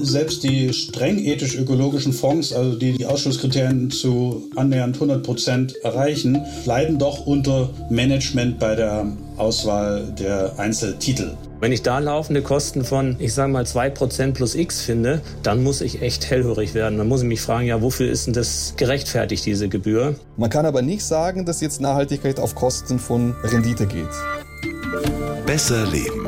Selbst die streng ethisch-ökologischen Fonds, also die die Ausschlusskriterien zu annähernd 100 Prozent erreichen, leiden doch unter Management bei der Auswahl der Einzeltitel. Wenn ich da laufende Kosten von, ich sage mal, 2% plus X finde, dann muss ich echt hellhörig werden. Dann muss ich mich fragen, ja, wofür ist denn das gerechtfertigt, diese Gebühr? Man kann aber nicht sagen, dass jetzt Nachhaltigkeit auf Kosten von Rendite geht. Besser leben.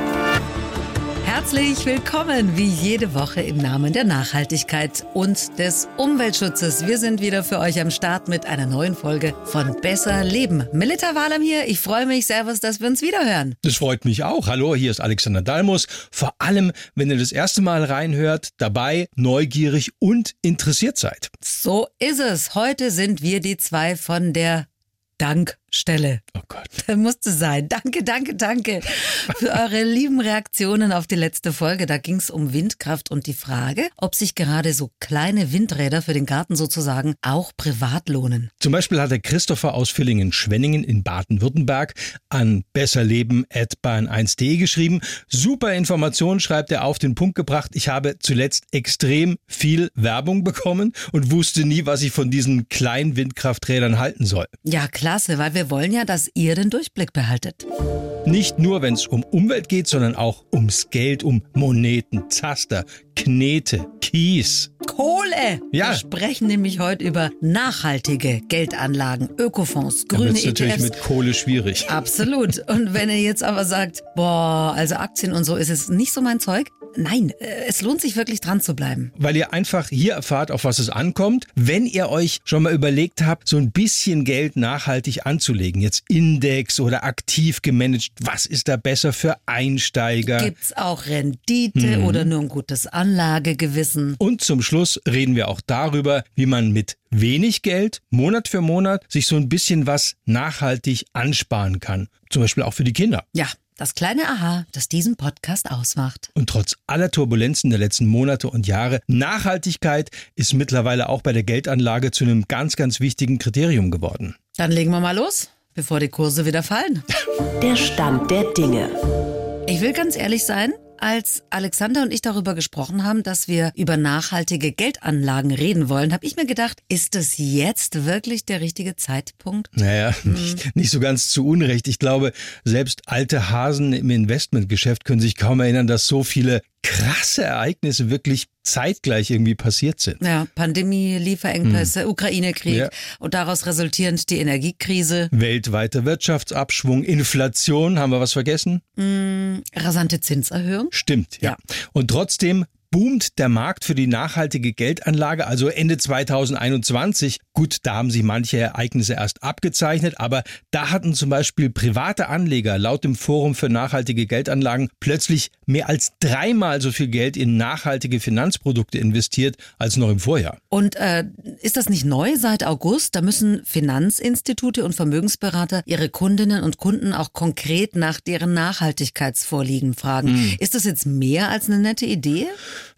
Herzlich willkommen, wie jede Woche im Namen der Nachhaltigkeit und des Umweltschutzes. Wir sind wieder für euch am Start mit einer neuen Folge von Besser Leben. Melita Walam hier, ich freue mich, Servus, dass wir uns wieder hören. Das freut mich auch. Hallo, hier ist Alexander Dalmus. Vor allem, wenn ihr das erste Mal reinhört, dabei neugierig und interessiert seid. So ist es. Heute sind wir die zwei von der Dankstelle. Oh Gott. Das musste sein. Danke, danke, danke für eure lieben Reaktionen auf die letzte Folge. Da ging es um Windkraft und die Frage, ob sich gerade so kleine Windräder für den Garten sozusagen auch privat lohnen. Zum Beispiel hat der Christopher aus Villingen-Schwenningen in Baden-Württemberg an besserleben.bahn1.de geschrieben. Super Information, schreibt er auf den Punkt gebracht. Ich habe zuletzt extrem viel Werbung bekommen und wusste nie, was ich von diesen kleinen Windkrafträdern halten soll. Ja, klasse, weil wir wollen ja, dass ihr den Durchblick behaltet. Nicht nur, wenn es um Umwelt geht, sondern auch ums Geld, um Moneten, Zaster, Knete, Kies. Kohle! Ja. Wir sprechen nämlich heute über nachhaltige Geldanlagen, Ökofonds, grüne wird's natürlich ETFs. mit Kohle schwierig. Absolut. Und wenn ihr jetzt aber sagt, boah, also Aktien und so ist es nicht so mein Zeug, nein, äh, es lohnt sich wirklich dran zu bleiben. weil ihr einfach hier erfahrt, auf was es ankommt. Wenn ihr euch schon mal überlegt habt, so ein bisschen Geld nachhaltig anzulegen, jetzt Index oder aktiv gemanagt, was ist da besser für Einsteiger? Gibt's auch Rendite Mhm. oder nur ein gutes Anlagegewissen? Und zum Schluss reden wir auch darüber, wie man mit wenig Geld Monat für Monat sich so ein bisschen was nachhaltig ansparen kann. Zum Beispiel auch für die Kinder. Ja, das kleine Aha, das diesen Podcast ausmacht. Und trotz aller Turbulenzen der letzten Monate und Jahre, Nachhaltigkeit ist mittlerweile auch bei der Geldanlage zu einem ganz, ganz wichtigen Kriterium geworden. Dann legen wir mal los, bevor die Kurse wieder fallen. Der Stand der Dinge. Ich will ganz ehrlich sein, als Alexander und ich darüber gesprochen haben, dass wir über nachhaltige Geldanlagen reden wollen, habe ich mir gedacht, ist es jetzt wirklich der richtige Zeitpunkt? Naja, nicht, nicht so ganz zu Unrecht. Ich glaube, selbst alte Hasen im Investmentgeschäft können sich kaum erinnern, dass so viele krasse Ereignisse wirklich zeitgleich irgendwie passiert sind. Ja, Pandemie, Lieferengpässe, Ukraine-Krieg Hm. Ja. und daraus resultierend die Energiekrise, Weltweiter Wirtschaftsabschwung, Inflation, haben wir was vergessen? rasante Zinserhöhung. Stimmt, ja. Ja. Und trotzdem boomt der Markt für die nachhaltige Geldanlage, also Ende 2021. Gut, da haben sich manche Ereignisse erst abgezeichnet, aber da hatten zum Beispiel private Anleger laut dem Forum für nachhaltige Geldanlagen plötzlich mehr als dreimal so viel Geld in nachhaltige Finanzprodukte investiert als noch im Vorjahr. Und äh, ist das nicht neu seit August? Da müssen Finanzinstitute und Vermögensberater ihre Kundinnen und Kunden auch konkret nach deren Nachhaltigkeitsvorliegen fragen. Hm. Ist das jetzt mehr als eine nette Idee?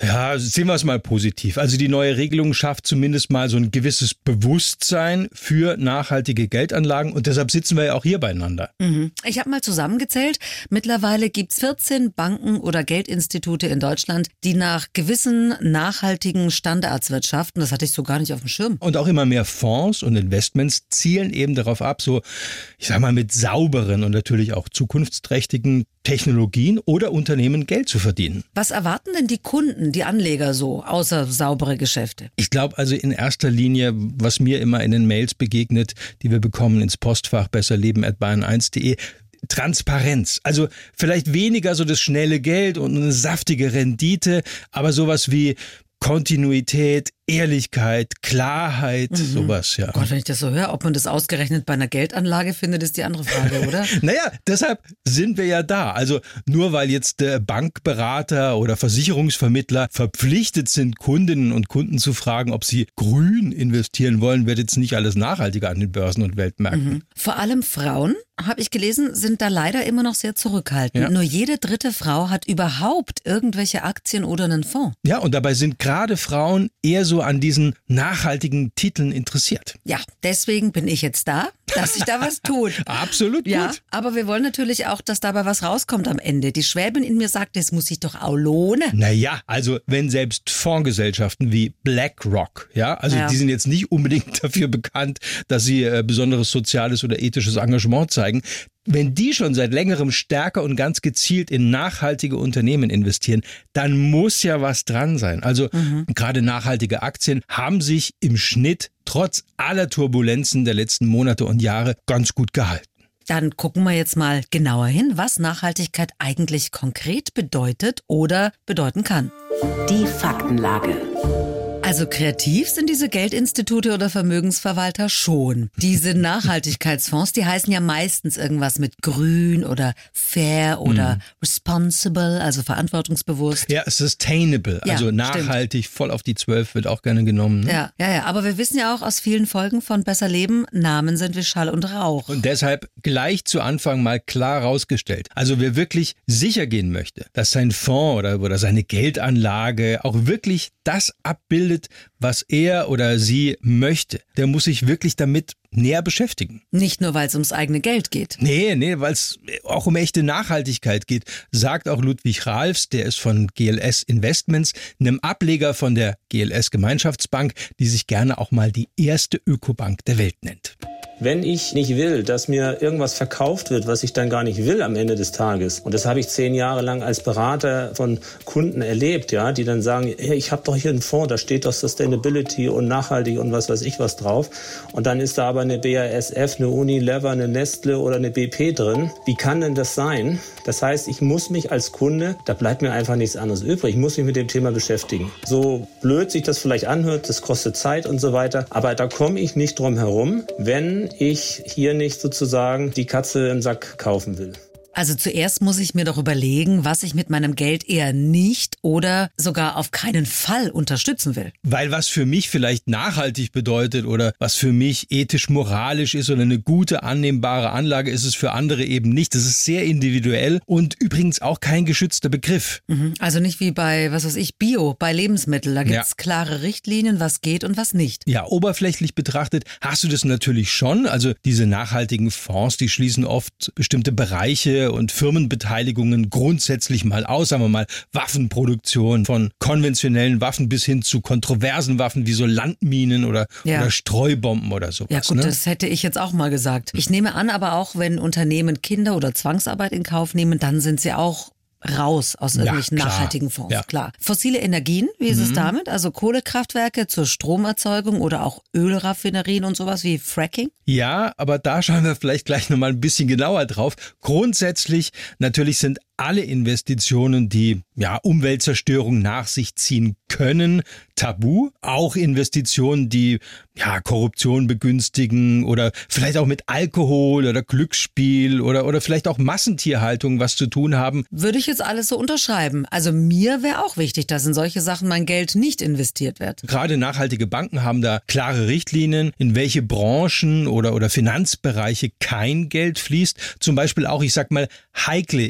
Ja, sehen wir es mal positiv. Also die neue Regelung schafft zumindest mal so ein gewisses Bewusstsein für nachhaltige Geldanlagen und deshalb sitzen wir ja auch hier beieinander. Mhm. Ich habe mal zusammengezählt. Mittlerweile gibt's 14 Banken oder Geldinstitute in Deutschland, die nach gewissen nachhaltigen Standards wirtschaften. Das hatte ich so gar nicht auf dem Schirm. Und auch immer mehr Fonds und Investments zielen eben darauf ab, so, ich sag mal, mit sauberen und natürlich auch zukunftsträchtigen Technologien oder Unternehmen Geld zu verdienen. Was erwarten denn die Kunden, die Anleger so, außer saubere Geschäfte? Ich glaube also in erster Linie, was mir immer in den Mails begegnet, die wir bekommen ins Postfach besserleben.bayern1.de, Transparenz. Also vielleicht weniger so das schnelle Geld und eine saftige Rendite, aber sowas wie Kontinuität, Ehrlichkeit, Klarheit, sowas, ja. Gott, wenn ich das so höre, ob man das ausgerechnet bei einer Geldanlage findet, ist die andere Frage, oder? Naja, deshalb sind wir ja da. Also nur weil jetzt der Bankberater oder Versicherungsvermittler verpflichtet sind, Kundinnen und Kunden zu fragen, ob sie grün investieren wollen, wird jetzt nicht alles nachhaltiger an den Börsen und Weltmärkten. Vor allem Frauen, habe ich gelesen, sind da leider immer noch sehr zurückhaltend. Ja. Nur jede dritte Frau hat überhaupt irgendwelche Aktien oder einen Fonds. Ja, und dabei sind gerade Frauen eher so so an diesen nachhaltigen Titeln interessiert. Ja, deswegen bin ich jetzt da, dass sich da was tut. Absolut Ja, gut. aber wir wollen natürlich auch, dass dabei was rauskommt am Ende. Die Schwäbin in mir sagt, es muss sich doch auch lohnen. Naja, also wenn selbst Fondsgesellschaften wie BlackRock, ja, also Ja. die sind jetzt nicht unbedingt dafür bekannt, dass sie äh, besonderes soziales oder ethisches Engagement zeigen. Wenn die schon seit längerem stärker und ganz gezielt in nachhaltige Unternehmen investieren, dann muss ja was dran sein. Also gerade nachhaltige Aktien haben sich im Schnitt trotz aller Turbulenzen der letzten Monate und Jahre ganz gut gehalten. Dann gucken wir jetzt mal genauer hin, was Nachhaltigkeit eigentlich konkret bedeutet oder bedeuten kann. Die Faktenlage. Also kreativ sind diese Geldinstitute oder Vermögensverwalter schon. Diese Nachhaltigkeitsfonds, die heißen ja meistens irgendwas mit grün oder fair oder responsible, also verantwortungsbewusst. Ja, sustainable, Ja, also stimmt. nachhaltig, voll auf die Zwölf wird auch gerne genommen. Ne? Ja, ja, ja. Aber wir wissen ja auch aus vielen Folgen von Besser Leben, Namen sind wie Schall und Rauch. Und deshalb gleich zu Anfang mal klar rausgestellt. Also wer wirklich sicher gehen möchte, dass sein Fonds oder, oder seine Geldanlage auch wirklich das abbildet, was er oder sie möchte, der muss sich wirklich damit näher beschäftigen. Nicht nur, weil es ums eigene Geld geht. Nee, nee, weil es auch um echte Nachhaltigkeit geht, sagt auch Ludwig Ralfs, der ist von GLS Investments, einem Ableger von der GLS Gemeinschaftsbank, die sich gerne auch mal die erste Ökobank der Welt nennt. Wenn ich nicht will, dass mir irgendwas verkauft wird, was ich dann gar nicht will am Ende des Tages, und das habe ich zehn Jahre lang als Berater von Kunden erlebt, ja, die dann sagen, hey, ich habe doch hier einen Fonds, da steht doch Sustainability und nachhaltig und was weiß ich was drauf, und dann ist da aber eine BASF, eine Unilever, eine Nestle oder eine BP drin. Wie kann denn das sein? Das heißt, ich muss mich als Kunde, da bleibt mir einfach nichts anderes übrig, ich muss mich mit dem Thema beschäftigen. So blöd sich das vielleicht anhört, das kostet Zeit und so weiter, aber da komme ich nicht drum herum, wenn ich hier nicht sozusagen die Katze im Sack kaufen will. Also zuerst muss ich mir doch überlegen, was ich mit meinem Geld eher nicht oder sogar auf keinen Fall unterstützen will. Weil was für mich vielleicht nachhaltig bedeutet oder was für mich ethisch moralisch ist oder eine gute annehmbare Anlage ist es für andere eben nicht. Das ist sehr individuell und übrigens auch kein geschützter Begriff. Mhm. Also nicht wie bei, was weiß ich, Bio, bei Lebensmitteln. Da gibt's Ja. klare Richtlinien, was geht und was nicht. Ja, oberflächlich betrachtet hast du das natürlich schon. Also diese nachhaltigen Fonds, die schließen oft bestimmte Bereiche und Firmenbeteiligungen grundsätzlich mal aus. Sagen wir mal Waffenproduktion von konventionellen Waffen bis hin zu kontroversen Waffen wie so Landminen oder, Ja. oder Streubomben oder sowas. Ja gut, ne? das hätte ich jetzt auch mal gesagt. Ich nehme an, aber auch wenn Unternehmen Kinder oder Zwangsarbeit in Kauf nehmen, dann sind sie auch raus aus irgendwelchen klar. nachhaltigen Fonds. Ja. Mhm. Klar. Fossile Energien, wie ist es damit? Also Kohlekraftwerke zur Stromerzeugung oder auch Ölraffinerien und sowas wie Fracking? Ja, aber da schauen wir vielleicht gleich nochmal ein bisschen genauer drauf. Grundsätzlich, natürlich sind alle Investitionen, die ja Umweltzerstörung nach sich ziehen können, tabu. Auch Investitionen, die ja Korruption begünstigen oder vielleicht auch mit Alkohol oder Glücksspiel oder, oder vielleicht auch Massentierhaltung was zu tun haben. Würde ich jetzt alles so unterschreiben. Also mir wäre auch wichtig, dass in solche Sachen mein Geld nicht investiert wird. Gerade nachhaltige Banken haben da klare Richtlinien, in welche Branchen oder, oder Finanzbereiche kein Geld fließt. Zum Beispiel auch, ich sag mal, heikle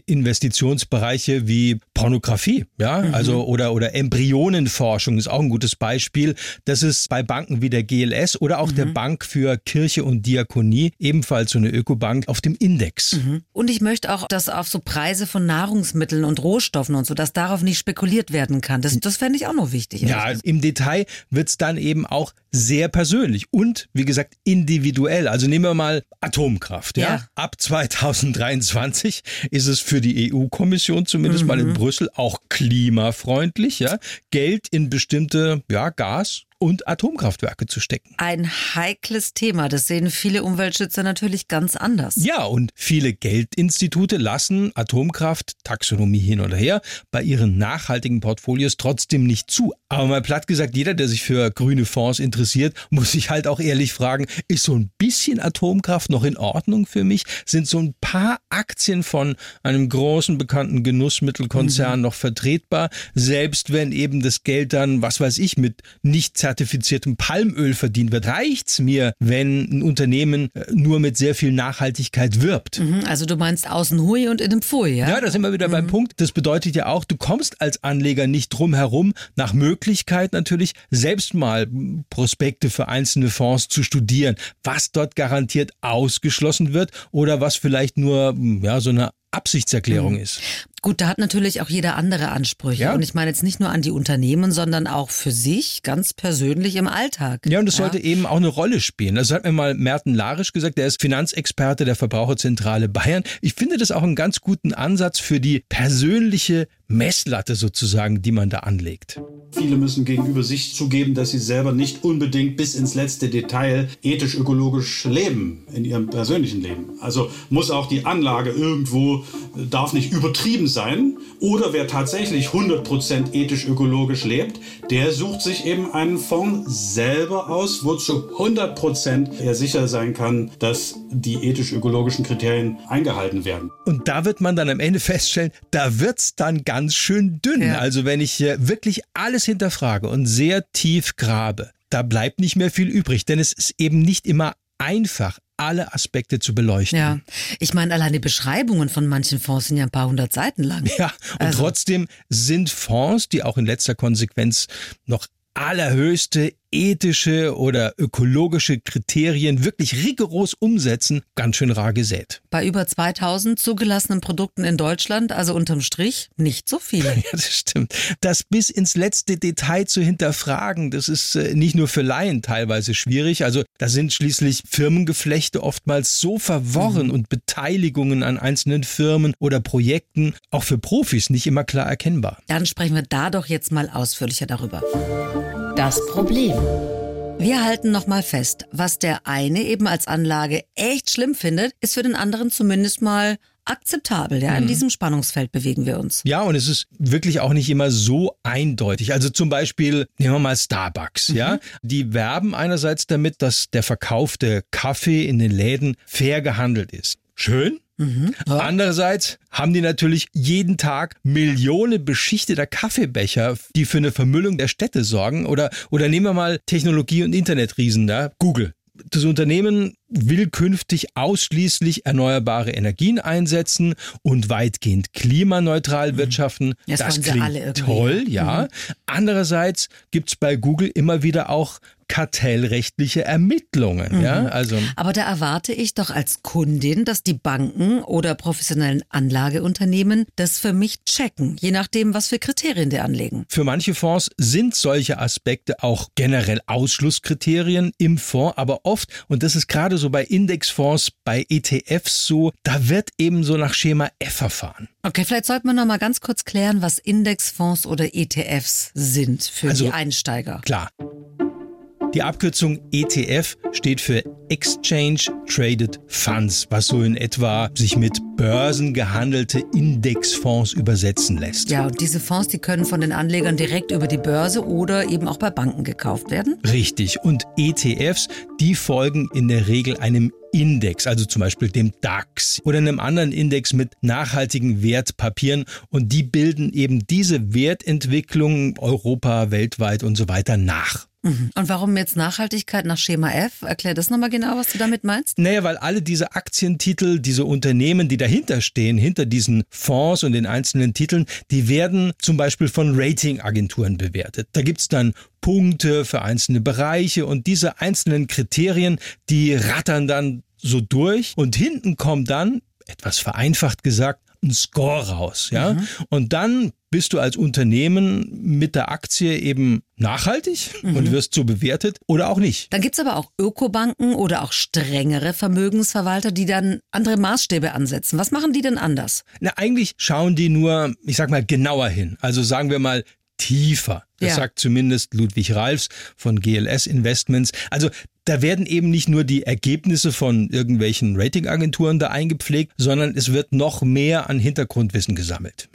Investitionsbereiche wie Pornografie, ja, also oder, oder Embryonenforschung ist auch ein gutes Beispiel. Das ist bei Banken wie der GLS oder auch der Bank für Kirche und Diakonie, ebenfalls so eine Ökobank, auf dem Index. Und ich möchte auch, dass auf so Preise von Nahrungsmitteln und Rohstoffen und so, dass darauf nicht spekuliert werden kann. Das, das fände ich auch noch wichtig. Ja, gesagt. im Detail wird's dann eben auch sehr persönlich und, wie gesagt, individuell. Also nehmen wir mal Atomkraft. Ja? Ja. Ab 2023 ist es für die EU-Kommission zumindest mal in Brüssel auch klimafreundlich, ja, Geld in bestimmte ja, Gas- und Atomkraftwerke zu stecken. Ein heikles Thema. Das sehen viele Umweltschützer natürlich ganz anders. Ja, und viele Geldinstitute lassen Atomkraft, Taxonomie hin oder her, bei ihren nachhaltigen Portfolios trotzdem nicht zu. Aber mal platt gesagt, jeder, der sich für grüne Fonds interessiert, muss sich halt auch ehrlich fragen, ist so ein bisschen Atomkraft noch in Ordnung für mich? Sind so ein paar Aktien von einem großen bekannten Genussmittelkonzern noch vertretbar? Selbst wenn eben das Geld dann, was weiß ich, mit nicht zertifiziertem Palmöl verdient wird? Reicht's mir, wenn ein Unternehmen äh, nur mit sehr viel Nachhaltigkeit wirbt? Mhm, also du meinst außen hui und innen pfui, ja? Ja, da sind wir wieder mhm. beim Punkt. Das bedeutet ja auch, du kommst als Anleger nicht drum herum, nach Möglichkeit natürlich selbst mal Prospekte für einzelne Fonds zu studieren, was dort garantiert ausgeschlossen wird oder was vielleicht nur ja so eine Absichtserklärung mhm. ist. Gut, da hat natürlich auch jeder andere Ansprüche. Ja. Und ich meine jetzt nicht nur an die Unternehmen, sondern auch für sich ganz persönlich im Alltag. Ja, und das ja. sollte eben auch eine Rolle spielen. Das hat mir mal Merten Larisch gesagt, der ist Finanzexperte der Verbraucherzentrale Bayern. Ich finde das auch einen ganz guten Ansatz für die persönliche Messlatte sozusagen, die man da anlegt. Viele müssen gegenüber sich zugeben, dass sie selber nicht unbedingt bis ins letzte Detail ethisch-ökologisch leben in ihrem persönlichen Leben. Also muss auch die Anlage irgendwo, darf nicht übertrieben sein. Oder wer tatsächlich 100% ethisch-ökologisch lebt, der sucht sich eben einen Fonds selber aus, wo zu 100% er sicher sein kann, dass die ethisch-ökologischen Kriterien eingehalten werden. Und da wird man dann am Ende feststellen, da wird es dann ganz schön dünn. Ja. Also wenn ich wirklich alles hinterfrage und sehr tief grabe, da bleibt nicht mehr viel übrig, denn es ist eben nicht immer einfach, alle Aspekte zu beleuchten. Ja, ich meine, allein die Beschreibungen von manchen Fonds sind ja ein paar hundert Seiten lang. Ja, und also. trotzdem sind Fonds, die auch in letzter Konsequenz noch allerhöchste ethische oder ökologische Kriterien wirklich rigoros umsetzen, ganz schön rar gesät. Bei über 2000 zugelassenen Produkten in Deutschland, also unterm Strich, nicht so viele. Ja, das stimmt. Das bis ins letzte Detail zu hinterfragen, das ist äh, nicht nur für Laien teilweise schwierig. Also da sind schließlich Firmengeflechte oftmals so verworren mhm. und Beteiligungen an einzelnen Firmen oder Projekten auch für Profis nicht immer klar erkennbar. Dann sprechen wir da doch jetzt mal ausführlicher darüber. Das Problem. Wir halten nochmal fest, was der eine eben als Anlage echt schlimm findet, ist für den anderen zumindest mal akzeptabel. Ja, in mhm. diesem Spannungsfeld bewegen wir uns. Ja, und es ist wirklich auch nicht immer so eindeutig. Also zum Beispiel nehmen wir mal Starbucks. Mhm. Ja, die werben einerseits damit, dass der verkaufte Kaffee in den Läden fair gehandelt ist. Schön. Mhm. Ja. Andererseits haben die natürlich jeden Tag Millionen beschichteter Kaffeebecher, die für eine Vermüllung der Städte sorgen. Oder, oder nehmen wir mal Technologie- und Internetriesen da, Google. Das Unternehmen will künftig ausschließlich erneuerbare Energien einsetzen und weitgehend klimaneutral mhm. wirtschaften. Das, das klingt toll, ja. Mhm. Andererseits gibt's bei Google immer wieder auch kartellrechtliche Ermittlungen. Mhm. Ja, also. Aber da erwarte ich doch als Kundin, dass die Banken oder professionellen Anlageunternehmen das für mich checken, je nachdem, was für Kriterien die anlegen. Für manche Fonds sind solche Aspekte auch generell Ausschlusskriterien im Fonds, aber oft, und das ist gerade so bei Indexfonds, bei ETFs so, da wird eben so nach Schema F verfahren. Okay, vielleicht sollten wir noch mal ganz kurz klären, was Indexfonds oder ETFs sind für also, die Einsteiger. Klar. Die Abkürzung ETF steht für Exchange Traded Funds, was so in etwa sich mit börsengehandelte Indexfonds übersetzen lässt. Ja, und diese Fonds, die können von den Anlegern direkt über die Börse oder eben auch bei Banken gekauft werden? Richtig. Und ETFs, die folgen in der Regel einem Index, also zum Beispiel dem DAX oder einem anderen Index mit nachhaltigen Wertpapieren und die bilden eben diese Wertentwicklung Europa, weltweit und so weiter nach. Mhm. Und warum jetzt Nachhaltigkeit nach Schema F? Erklär das nochmal genau, was du damit meinst. Naja, weil alle diese Aktientitel, diese Unternehmen, die dahinter stehen, hinter diesen Fonds und den einzelnen Titeln, die werden zum Beispiel von Ratingagenturen bewertet. Da gibt's dann Punkte für einzelne Bereiche und diese einzelnen Kriterien, die rattern dann so durch und hinten kommt dann, etwas vereinfacht gesagt, ein Score raus, ja. Mhm. Und dann bist du als Unternehmen mit der Aktie eben nachhaltig mhm. und wirst so bewertet oder auch nicht. Dann gibt es aber auch Ökobanken oder auch strengere Vermögensverwalter, die dann andere Maßstäbe ansetzen. Was machen die denn anders? Na, eigentlich schauen die nur, ich sag mal, genauer hin. Also sagen wir mal, tiefer. Das ja. sagt zumindest Ludwig Ralfs von GLS Investments. Also da werden eben nicht nur die Ergebnisse von irgendwelchen Ratingagenturen da eingepflegt, sondern es wird noch mehr an Hintergrundwissen gesammelt.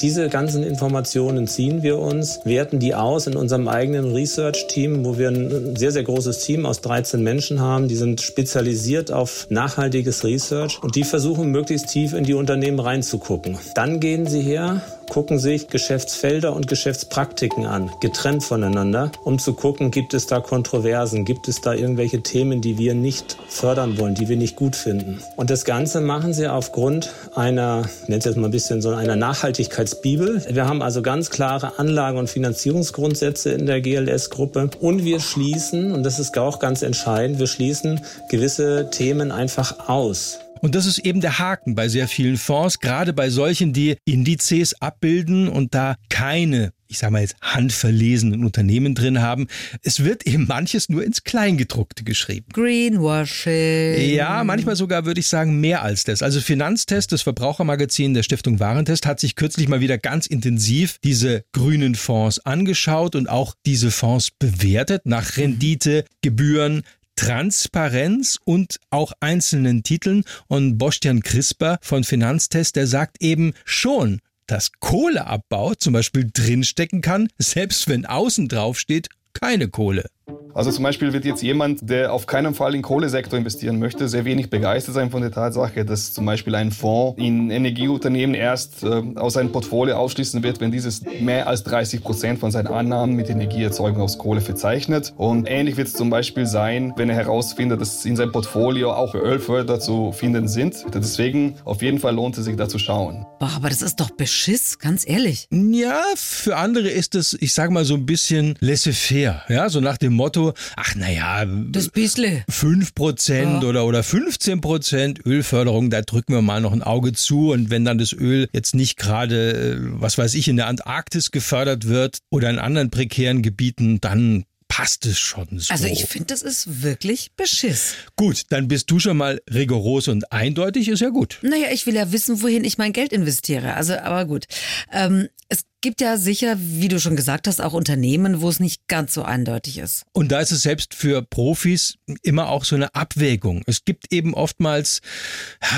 Diese ganzen Informationen ziehen wir uns, werten die aus in unserem eigenen Research-Team, wo wir ein sehr, sehr großes Team aus 13 Menschen haben. Die sind spezialisiert auf nachhaltiges Research und die versuchen möglichst tief in die Unternehmen reinzugucken. Dann gehen sie her gucken sich Geschäftsfelder und Geschäftspraktiken an, getrennt voneinander, um zu gucken, gibt es da Kontroversen, gibt es da irgendwelche Themen, die wir nicht fördern wollen, die wir nicht gut finden. Und das Ganze machen sie aufgrund einer, nennt es jetzt mal ein bisschen so einer Nachhaltigkeitsbibel. Wir haben also ganz klare Anlagen- und Finanzierungsgrundsätze in der GLS-Gruppe und wir schließen, und das ist auch ganz entscheidend, wir schließen gewisse Themen einfach aus. Und das ist eben der Haken bei sehr vielen Fonds, gerade bei solchen, die Indizes abbilden und da keine ich sage mal jetzt handverlesenen Unternehmen drin haben. Es wird eben manches nur ins Kleingedruckte geschrieben. Greenwashing. Ja, manchmal sogar würde ich sagen mehr als das. Also Finanztest, das Verbrauchermagazin der Stiftung Warentest, hat sich kürzlich mal wieder ganz intensiv diese grünen Fonds angeschaut und auch diese Fonds bewertet nach Rendite, Gebühren, Transparenz und auch einzelnen Titeln. Und Bostian Crisper von Finanztest, der sagt eben schon, dass Kohleabbau zum Beispiel drinstecken kann, selbst wenn außen drauf steht, keine Kohle. Also zum Beispiel wird jetzt jemand, der auf keinen Fall in den Kohlesektor investieren möchte, sehr wenig begeistert sein von der Tatsache, dass zum Beispiel ein Fonds in Energieunternehmen erst äh, aus seinem Portfolio ausschließen wird, wenn dieses mehr als 30 Prozent von seinen Annahmen mit Energieerzeugung aus Kohle verzeichnet. Und ähnlich wird es zum Beispiel sein, wenn er herausfindet, dass in seinem Portfolio auch Ölförder zu finden sind. Deswegen auf jeden Fall lohnt es sich da zu schauen. Boah, aber das ist doch Beschiss, ganz ehrlich. Ja, für andere ist es, ich sage mal so ein bisschen laissez-faire, ja, so nach dem Motto, ach naja, Das bissle. 5% Ja. oder, oder 15% Ölförderung, da drücken wir mal noch ein Auge zu. Und wenn dann das Öl jetzt nicht gerade, äh, was weiß ich, in der Antarktis gefördert wird oder in anderen prekären Gebieten, dann passt es schon so. Also ich finde, das ist wirklich Beschiss. Gut, dann bist du schon mal rigoros und eindeutig, ist ja gut. Naja, ich will ja wissen, wohin ich mein Geld investiere. Also, aber gut. Ähm, es gibt ja sicher, wie du schon gesagt hast, auch Unternehmen, wo es nicht ganz so eindeutig ist. Und da ist es selbst für Profis immer auch so eine Abwägung. Es gibt eben oftmals,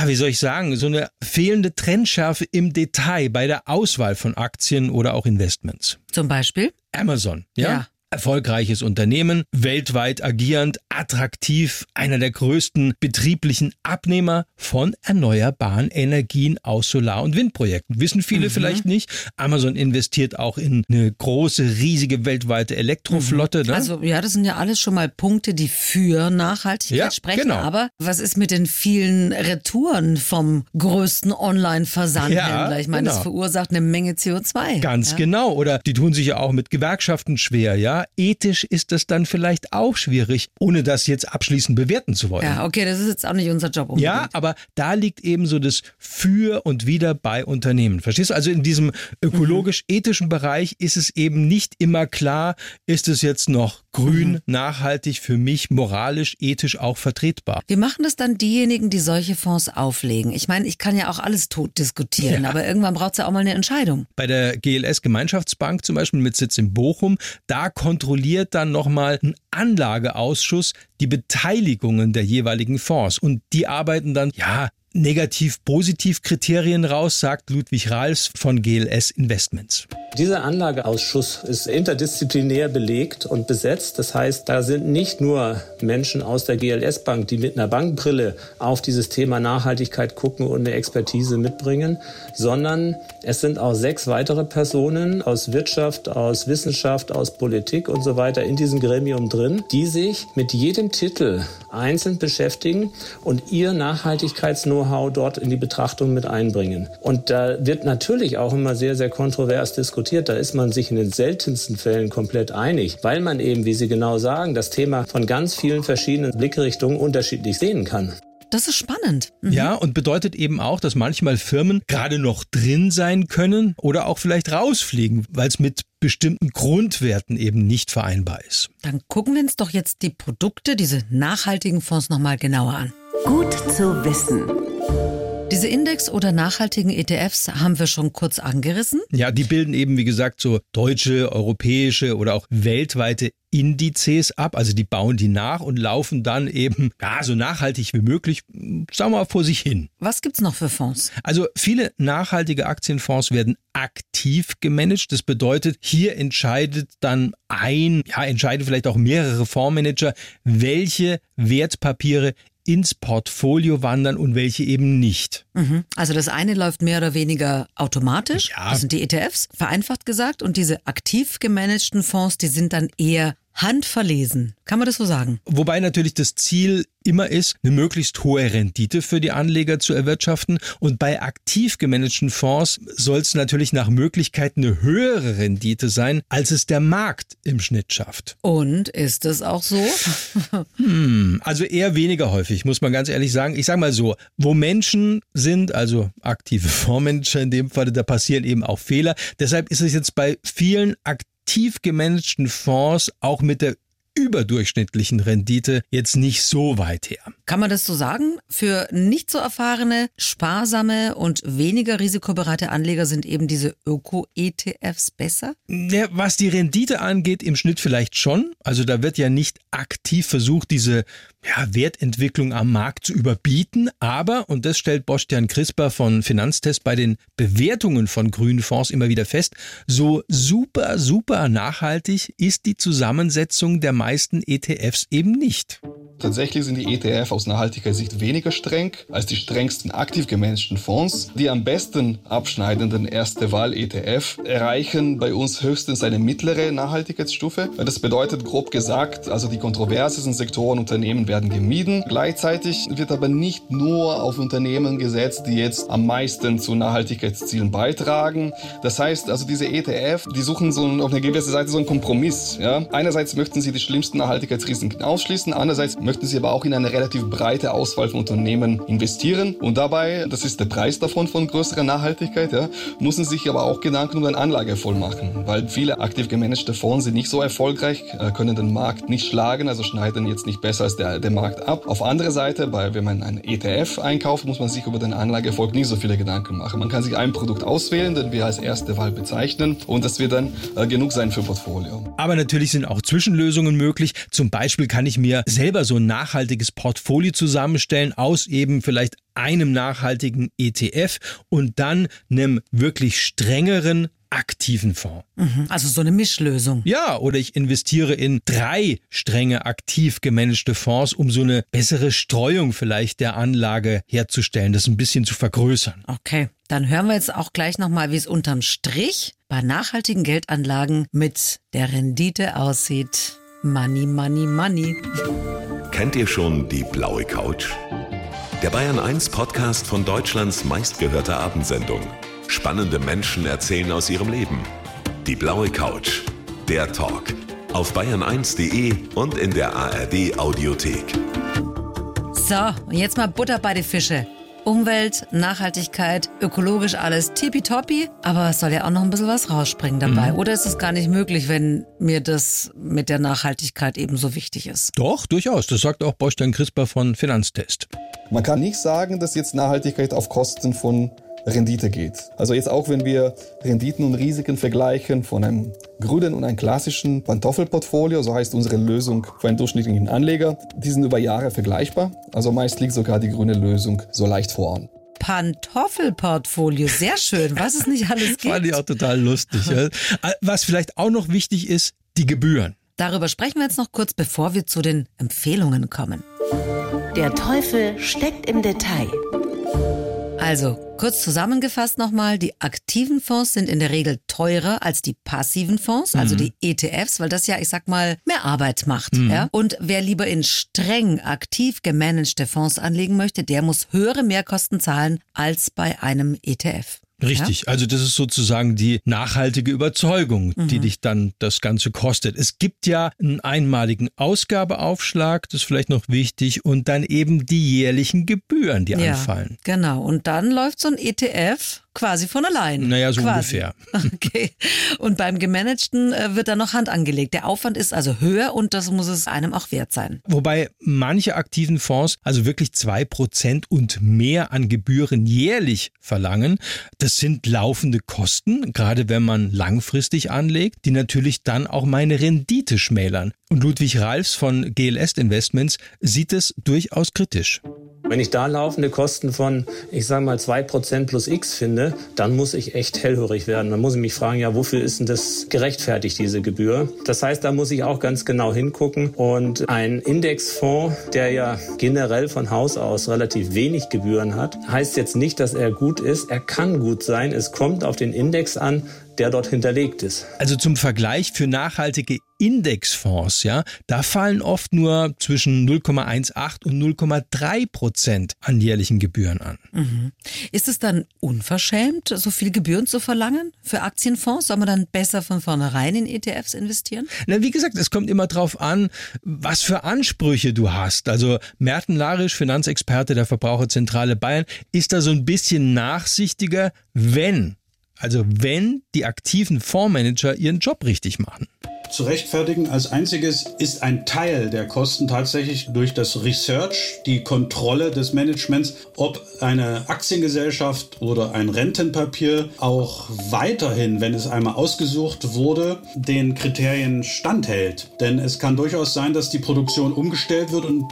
wie soll ich sagen, so eine fehlende Trennschärfe im Detail bei der Auswahl von Aktien oder auch Investments. Zum Beispiel? Amazon, ja? Ja. Erfolgreiches Unternehmen, weltweit agierend, attraktiv, einer der größten betrieblichen Abnehmer von erneuerbaren Energien aus Solar- und Windprojekten. Wissen viele vielleicht nicht. Amazon investiert auch in eine große, riesige weltweite Elektroflotte. Ne? Also ja, das sind ja alles schon mal Punkte, die für Nachhaltigkeit Ja, sprechen. genau. Aber was ist mit den vielen Retouren vom größten Online-Versandhändler? Ja, ich meine, das genau. verursacht eine Menge CO2. Ganz ja? genau. Oder die tun sich ja auch mit Gewerkschaften schwer, ja. Ethisch ist das dann vielleicht auch schwierig, ohne das jetzt abschließend bewerten zu wollen. Ja, okay, das ist jetzt auch nicht unser Job. Unbedingt. Ja, aber da liegt eben so das Für und Wider bei Unternehmen. Verstehst du? Also in diesem ökologisch-ethischen Bereich ist es eben nicht immer klar, ist es jetzt noch grün, nachhaltig, für mich moralisch, ethisch auch vertretbar. Wie machen das dann diejenigen, die solche Fonds auflegen? Ich meine, ich kann ja auch alles tot diskutieren, Ja. aber irgendwann braucht es ja auch mal eine Entscheidung. Bei der GLS Gemeinschaftsbank zum Beispiel mit Sitz in Bochum, da kontrolliert dann nochmal ein Anlageausschuss die Beteiligungen der jeweiligen Fonds. Und die arbeiten dann, ja, negativ-positiv-Kriterien raus, sagt Ludwig Rals von GLS Investments. Dieser Anlageausschuss ist interdisziplinär belegt und besetzt. Das heißt, da sind nicht nur Menschen aus der GLS Bank, die mit einer Bankbrille auf dieses Thema Nachhaltigkeit gucken und eine Expertise mitbringen, sondern es sind auch sechs weitere Personen aus Wirtschaft, aus Wissenschaft, aus Politik und so weiter in diesem Gremium drin, die sich mit jedem Titel einzeln beschäftigen und ihr Nachhaltigkeits-Know-how dort in die Betrachtung mit einbringen. Und da wird natürlich auch immer sehr, sehr kontrovers diskutiert. Da ist man sich in den seltensten Fällen komplett einig, weil man eben, wie Sie genau sagen, das Thema von ganz vielen verschiedenen Blickrichtungen unterschiedlich sehen kann. Das ist spannend. Mhm. Ja, und bedeutet eben auch, dass manchmal Firmen gerade noch drin sein können oder auch vielleicht rausfliegen, weil es mit bestimmten Grundwerten eben nicht vereinbar ist. Dann gucken wir uns doch jetzt die Produkte, diese nachhaltigen Fonds nochmal genauer an. Gut zu wissen. Diese Index- oder nachhaltigen ETFs haben wir schon kurz angerissen. Ja, die bilden eben, wie gesagt, so deutsche, europäische oder auch weltweite Indizes ab. Also die bauen die nach und laufen dann eben, ja, so nachhaltig wie möglich, sagen wir mal, vor sich hin. Was gibt's noch für Fonds? Also viele nachhaltige Aktienfonds werden aktiv gemanagt. Das bedeutet, hier entscheidet dann ein, ja, entscheiden vielleicht auch mehrere Fondsmanager, welche Wertpapiere ins Portfolio wandern und welche eben nicht. Mhm. Also das eine läuft mehr oder weniger automatisch, Ja. das sind die ETFs, vereinfacht gesagt, und diese aktiv gemanagten Fonds, die sind dann eher handverlesen. Kann man das so sagen? Wobei natürlich das Ziel immer ist, eine möglichst hohe Rendite für die Anleger zu erwirtschaften. Und bei aktiv gemanagten Fonds soll es natürlich nach Möglichkeit eine höhere Rendite sein, als es der Markt im Schnitt schafft. Und ist es auch so? Hm, also eher weniger häufig, muss man ganz ehrlich sagen. Ich sage mal so, wo Menschen sind, also aktive Fondsmanager in dem Fall, da passieren eben auch Fehler. Deshalb ist es jetzt bei vielen aktiv gemanagten Fonds auch mit der überdurchschnittlichen Rendite jetzt nicht so weit her. Kann man das so sagen? Für nicht so erfahrene, sparsame und weniger risikobereite Anleger sind eben diese Öko-ETFs besser? Ja, was die Rendite angeht, im Schnitt vielleicht schon. Also da wird ja nicht aktiv versucht, diese ja, Wertentwicklung am Markt zu überbieten. Aber, und das stellt Bostian Crisper von Finanztest bei den Bewertungen von grünen Fonds immer wieder fest, so super, super nachhaltig ist die Zusammensetzung der meisten ETFs eben nicht. Tatsächlich sind die ETF aus Nachhaltigkeitssicht weniger streng als die strengsten aktiv gemanagten Fonds. Die am besten abschneidenden erste Wahl-ETF erreichen bei uns höchstens eine mittlere Nachhaltigkeitsstufe. Das bedeutet grob gesagt, also die kontroversesten Sektoren Unternehmen werden gemieden. Gleichzeitig wird aber nicht nur auf Unternehmen gesetzt, die jetzt am meisten zu Nachhaltigkeitszielen beitragen. Das heißt, also diese ETF, die suchen so auf eine gewisse Seite so einen Kompromiss. Ja? Einerseits möchten sie die schlimmsten Nachhaltigkeitsrisiken ausschließen, andererseits möchten sie aber auch in eine relativ breite Auswahl von Unternehmen investieren. Und dabei, das ist der Preis davon von größerer Nachhaltigkeit, ja, müssen sich aber auch Gedanken um den Anlageerfolg machen, weil viele aktiv gemanagte Fonds sind nicht so erfolgreich, äh, können den Markt nicht schlagen, also schneiden jetzt nicht besser als der, der Markt ab. Auf andere Seite, bei, wenn man einen ETF einkauft, muss man sich über den Anlageerfolg nicht so viele Gedanken machen. Man kann sich ein Produkt auswählen, den wir als erste Wahl bezeichnen und das wird dann äh, genug sein für Portfolio. Aber natürlich sind auch Zwischenlösungen möglich. Zum Beispiel kann ich mir selber so ein nachhaltiges Portfolio zusammenstellen aus eben vielleicht einem nachhaltigen ETF und dann einem wirklich strengeren aktiven Fonds. Mhm, Also so eine Mischlösung. Ja, oder ich investiere in drei strenge aktiv gemanagte Fonds, um so eine bessere Streuung vielleicht der Anlage herzustellen, das ein bisschen zu vergrößern. Okay, dann hören wir jetzt auch gleich nochmal, wie es unterm Strich bei nachhaltigen Geldanlagen mit der Rendite aussieht. Money, money, money. Kennt ihr schon die blaue Couch? Der Bayern 1 Podcast von Deutschlands meistgehörter Abendsendung. Spannende Menschen erzählen aus ihrem Leben. Die blaue Couch. Der Talk. Auf bayern1.de und in der ARD Audiothek. So, und jetzt mal Butter bei die Fische. Umwelt, Nachhaltigkeit, ökologisch alles tippitoppi, aber es soll ja auch noch ein bisschen was rausspringen dabei. Oder ist es gar nicht möglich, wenn mir das mit der Nachhaltigkeit eben so wichtig ist? Doch, durchaus. Das sagt auch Bostein Crisper von Finanztest. Man kann nicht sagen, dass jetzt Nachhaltigkeit auf Kosten von Rendite geht. Also jetzt auch wenn wir Renditen und Risiken vergleichen von einem grünen und einem klassischen Pantoffelportfolio, so heißt unsere Lösung für einen durchschnittlichen Anleger, die sind über Jahre vergleichbar. Also meist liegt sogar die grüne Lösung so leicht voran. Pantoffelportfolio, sehr schön. Was es nicht alles Fand ich gibt. auch total lustig. Was vielleicht auch noch wichtig ist, die Gebühren. Darüber sprechen wir jetzt noch kurz, bevor wir zu den Empfehlungen kommen. Der Teufel steckt im Detail. Also, kurz zusammengefasst nochmal, die aktiven Fonds sind in der Regel teurer als die passiven Fonds, also die ETFs, weil das ja, ich sag mal, mehr Arbeit macht. Ja? Und wer lieber in streng aktiv gemanagte Fonds anlegen möchte, der muss höhere Mehrkosten zahlen als bei einem ETF. Richtig, also das ist sozusagen die nachhaltige Überzeugung, die dich dann das Ganze kostet. Es gibt ja einen einmaligen Ausgabeaufschlag, das ist vielleicht noch wichtig, und dann eben die jährlichen Gebühren, die Ja, anfallen. genau. Und dann läuft so ein ETF quasi von allein. Naja, so quasi. ungefähr. Okay. Und beim gemanagten äh, wird dann noch Hand angelegt. Der Aufwand ist also höher und das muss es einem auch wert sein. Wobei manche aktiven Fonds also wirklich zwei Prozent und mehr an Gebühren jährlich verlangen. Das sind laufende Kosten, gerade wenn man langfristig anlegt, die natürlich dann auch meine Rendite schmälern. Und Ludwig Ralfs von GLS Investments sieht es durchaus kritisch. Wenn ich da laufende Kosten von, ich sage mal, 2% plus X finde, dann muss ich echt hellhörig werden. Dann muss ich mich fragen, ja, wofür ist denn das gerechtfertigt, diese Gebühr? Das heißt, da muss ich auch ganz genau hingucken. Und ein Indexfonds, der ja generell von Haus aus relativ wenig Gebühren hat, heißt jetzt nicht, dass er gut ist. Er kann gut sein. Es kommt auf den Index an, der dort hinterlegt ist. Also zum Vergleich für nachhaltige Indexfonds, ja, da fallen oft nur zwischen 0,18 und 0,3 Prozent an jährlichen Gebühren an. Mhm. Ist es dann unverschämt, so viel Gebühren zu verlangen für Aktienfonds? Soll man dann besser von vornherein in ETFs investieren? Na, wie gesagt, es kommt immer drauf an, was für Ansprüche du hast. Also Merten Larisch, Finanzexperte der Verbraucherzentrale Bayern, ist da so ein bisschen nachsichtiger, wenn also wenn die aktiven Fondsmanager ihren Job richtig machen zu rechtfertigen. Als einziges ist ein Teil der Kosten tatsächlich durch das Research, die Kontrolle des Managements, ob eine Aktiengesellschaft oder ein Rentenpapier auch weiterhin, wenn es einmal ausgesucht wurde, den Kriterien standhält. Denn es kann durchaus sein, dass die Produktion umgestellt wird und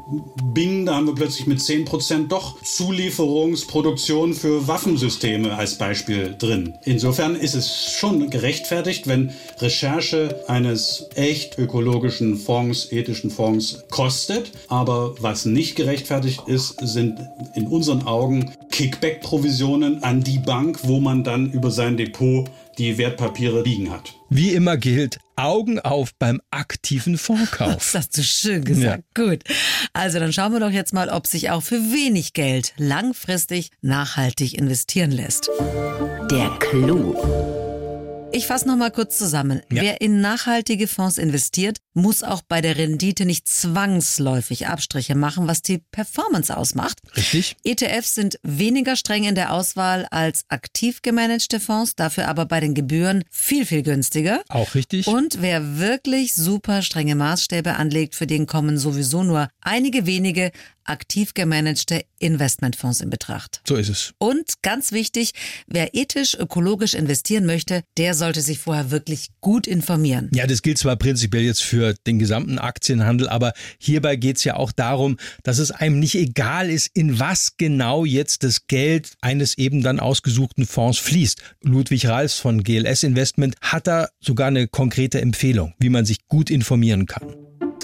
bing, da haben wir plötzlich mit 10% doch Zulieferungsproduktion für Waffensysteme als Beispiel drin. Insofern ist es schon gerechtfertigt, wenn Recherche eines echt ökologischen Fonds, ethischen Fonds kostet. Aber was nicht gerechtfertigt ist, sind in unseren Augen Kickback-Provisionen an die Bank, wo man dann über sein Depot die Wertpapiere liegen hat. Wie immer gilt, Augen auf beim aktiven Fondskauf. Das hast du schön gesagt. Ja. Gut. Also dann schauen wir doch jetzt mal, ob sich auch für wenig Geld langfristig nachhaltig investieren lässt. Der Clou. Ich fasse noch mal kurz zusammen. Ja. Wer in nachhaltige Fonds investiert, muss auch bei der Rendite nicht zwangsläufig Abstriche machen, was die Performance ausmacht. Richtig. ETFs sind weniger streng in der Auswahl als aktiv gemanagte Fonds, dafür aber bei den Gebühren viel, viel günstiger. Auch richtig. Und wer wirklich super strenge Maßstäbe anlegt, für den kommen sowieso nur einige wenige aktiv gemanagte Investmentfonds in Betracht. So ist es. Und ganz wichtig, wer ethisch, ökologisch investieren möchte, der sollte sich vorher wirklich gut informieren. Ja, das gilt zwar prinzipiell jetzt für den gesamten Aktienhandel, aber hierbei geht es ja auch darum, dass es einem nicht egal ist, in was genau jetzt das Geld eines eben dann ausgesuchten Fonds fließt. Ludwig Ralfs von GLS Investment hat da sogar eine konkrete Empfehlung, wie man sich gut informieren kann.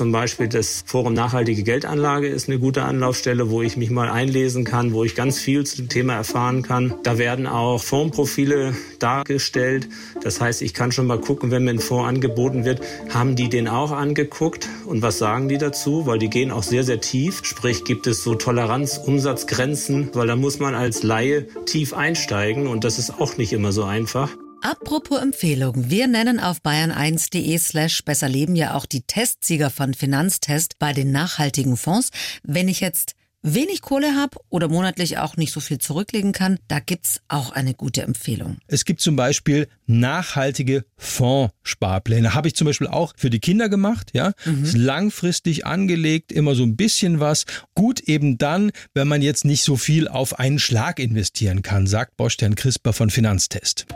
Zum Beispiel das Forum Nachhaltige Geldanlage ist eine gute Anlaufstelle, wo ich mich mal einlesen kann, wo ich ganz viel zum Thema erfahren kann. Da werden auch Fondsprofile dargestellt. Das heißt, ich kann schon mal gucken, wenn mir ein Fonds angeboten wird, haben die den auch angeguckt und was sagen die dazu? Weil die gehen auch sehr, sehr tief. Sprich, gibt es so Toleranz-Umsatzgrenzen, weil da muss man als Laie tief einsteigen und das ist auch nicht immer so einfach. Apropos Empfehlung, wir nennen auf bayern1.de slash besserleben ja auch die Testsieger von Finanztest bei den nachhaltigen Fonds. Wenn ich jetzt wenig Kohle habe oder monatlich auch nicht so viel zurücklegen kann, da gibt's auch eine gute Empfehlung. Es gibt zum Beispiel nachhaltige Fondssparpläne. Habe ich zum Beispiel auch für die Kinder gemacht, ja. Mhm. Ist langfristig angelegt, immer so ein bisschen was. Gut eben dann, wenn man jetzt nicht so viel auf einen Schlag investieren kann, sagt Bosch-Stern Crisper von Finanztest.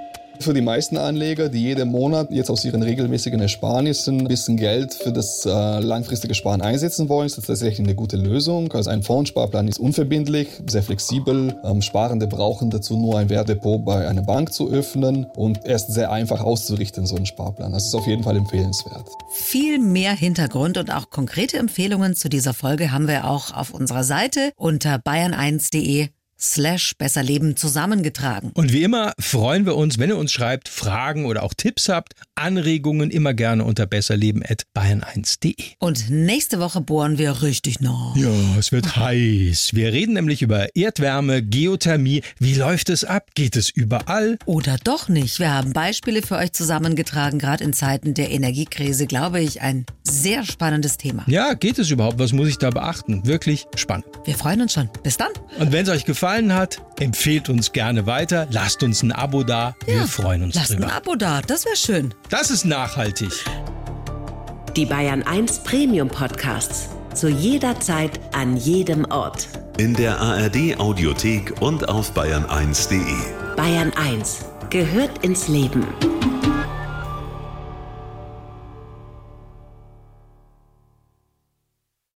Für die meisten Anleger, die jeden Monat jetzt aus ihren regelmäßigen Ersparnissen ein bisschen Geld für das äh, langfristige Sparen einsetzen wollen, ist das tatsächlich eine gute Lösung. Also ein Fondssparplan ist unverbindlich, sehr flexibel. Ähm, Sparende brauchen dazu nur ein Wertdepot bei einer Bank zu öffnen und er ist sehr einfach auszurichten, so ein Sparplan. Das ist auf jeden Fall empfehlenswert. Viel mehr Hintergrund und auch konkrete Empfehlungen zu dieser Folge haben wir auch auf unserer Seite unter bayern1.de slash besserleben zusammengetragen. Und wie immer freuen wir uns, wenn ihr uns schreibt, Fragen oder auch Tipps habt, Anregungen immer gerne unter besserleben.bayern1.de. Und nächste Woche bohren wir richtig nach. Ja, es wird heiß. Wir reden nämlich über Erdwärme, Geothermie. Wie läuft es ab? Geht es überall? Oder doch nicht? Wir haben Beispiele für euch zusammengetragen, gerade in Zeiten der Energiekrise, glaube ich, ein sehr spannendes Thema. Ja, geht es überhaupt? Was muss ich da beachten? Wirklich spannend. Wir freuen uns schon. Bis dann. Und wenn es euch gefallen gefallen hat, empfehlt uns gerne weiter. Lasst uns ein Abo da. Wir ja, freuen uns lasst drüber. ein Abo da. Das wäre schön. Das ist nachhaltig. Die Bayern 1 Premium Podcasts. Zu jeder Zeit, an jedem Ort. In der ARD Audiothek und auf bayern1.de. Bayern 1 gehört ins Leben.